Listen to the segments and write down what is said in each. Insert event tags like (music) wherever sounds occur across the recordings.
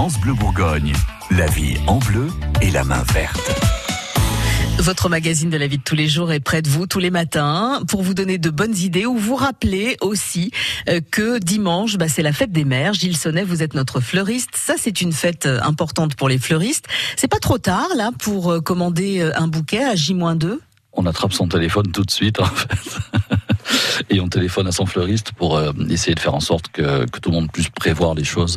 France Bleu Bourgogne. La vie en bleu et la main verte. Votre magazine de la vie de tous les jours est près de vous tous les matins pour vous donner de bonnes idées ou vous rappeler aussi euh, que dimanche, bah, c'est la fête des mères. Gilles Sonnet, vous êtes notre fleuriste. Ça, c'est une fête euh, importante pour les fleuristes. C'est pas trop tard, là, pour euh, commander un bouquet à J-2 On attrape son téléphone tout de suite, (laughs) en fait. et on téléphone à son fleuriste pour essayer de faire en sorte que, que, tout le monde puisse prévoir les choses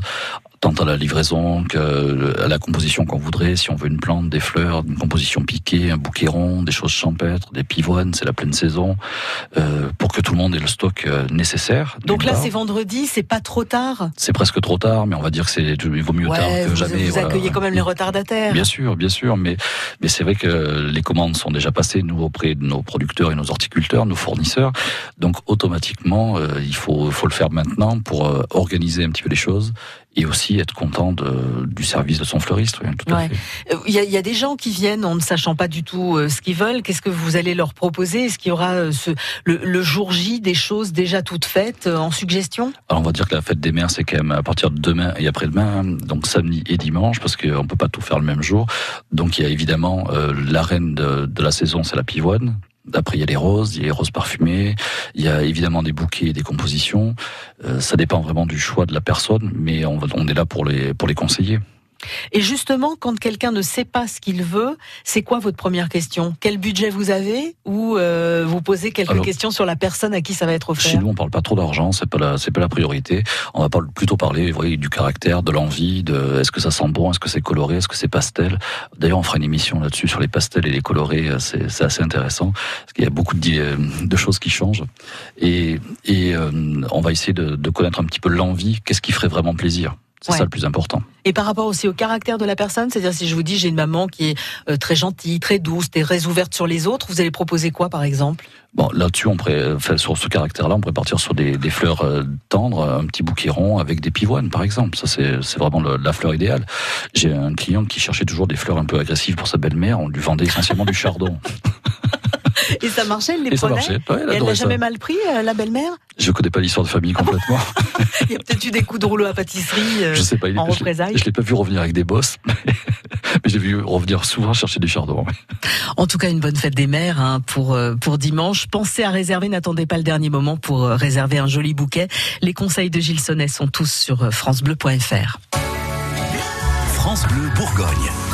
tant à la livraison qu'à la composition qu'on voudrait. Si on veut une plante, des fleurs, une composition piquée, un bouquet rond, des choses champêtres, des pivoines, c'est la pleine saison, euh, pour que tout le monde ait le stock euh, nécessaire. Donc là, c'est vendredi, c'est pas trop tard? C'est presque trop tard, mais on va dire que c'est il vaut mieux tard que vous, jamais. Vous accueillez quand même les retardataires. Bien sûr, bien sûr, mais mais c'est vrai que les commandes sont déjà passées nous auprès de nos producteurs et nos horticulteurs, nos fournisseurs. Donc automatiquement, euh, il faut faut le faire maintenant pour euh, organiser un petit peu les choses et aussi être content de, du service de son fleuriste. Oui, tout ouais. Euh, Il, y a, il y, a, des gens qui viennent en ne sachant pas du tout euh, ce qu'ils veulent. Qu'est-ce que vous allez leur proposer? Est-ce qu'il y aura euh, ce, le, le, jour J des choses déjà toutes faites en suggestion? Alors on va dire que la fête des mères c'est quand même à partir de demain et après-demain, hein, donc samedi et dimanche, parce qu'on peut pas tout faire le même jour. Donc il y a évidemment euh, la reine de, de la saison, c'est la pivoine, après, il y a les roses, il y a les roses parfumées, il y a évidemment des bouquets et des compositions. Euh, ça dépend vraiment du choix de la personne, mais on, on est là pour les, pour les conseiller. Et justement, quand quelqu'un ne sait pas ce qu'il veut, c'est quoi votre première question? Quel budget vous avez? Ou euh, vous posez quelques Alors, questions sur la personne à qui ça va être offert? Chez nous, on parle pas trop d'argent, c'est pas la, c'est pas la priorité. On va plutôt parler, vous voyez, du caractère, de l'envie, de est-ce que ça sent bon, est-ce que c'est coloré, est-ce que c'est pastel? D'ailleurs, on fera une émission là-dessus sur les pastels et les colorés. C'est, c'est assez intéressant parce qu'il y a beaucoup de, de choses qui changent. Et, et euh, on va essayer de, de connaître un petit peu l'envie. Qu'est-ce qui ferait vraiment plaisir? C'est ouais. ça le plus important. Et par rapport aussi au caractère de la personne, c'est-à-dire si je vous dis j'ai une maman qui est euh, très gentille, très douce, très ouverte sur les autres, vous allez proposer quoi par exemple? Bon, là-dessus, on pourrait, enfin, sur ce caractère-là, on pourrait partir sur des, des, fleurs euh, tendres, un petit bouquet rond avec des pivoines, par exemple. Ça, c'est, c'est vraiment le, la fleur idéale. J'ai un client qui cherchait toujours des fleurs un peu agressives pour sa belle-mère. On lui vendait essentiellement du chardon. (laughs) Et ça marchait, elle les et prenait. Ça marchait. Ouais, elle, et elle n'a jamais mal pris, euh, la belle-mère? Je connais pas l'histoire de famille complètement. (laughs) il y a peut-être eu des coups de rouleau à pâtisserie euh, je sais pas, il en je représailles. Je l'ai pas vu revenir avec des bosses, (laughs) mais, mais j'ai vu revenir souvent chercher du chardon. En tout cas, une bonne fête des mères hein, pour euh, pour dimanche. Pensez à réserver, n'attendez pas le dernier moment pour euh, réserver un joli bouquet. Les conseils de Gilles Sonnet sont tous sur francebleu.fr. France Bleu Bourgogne.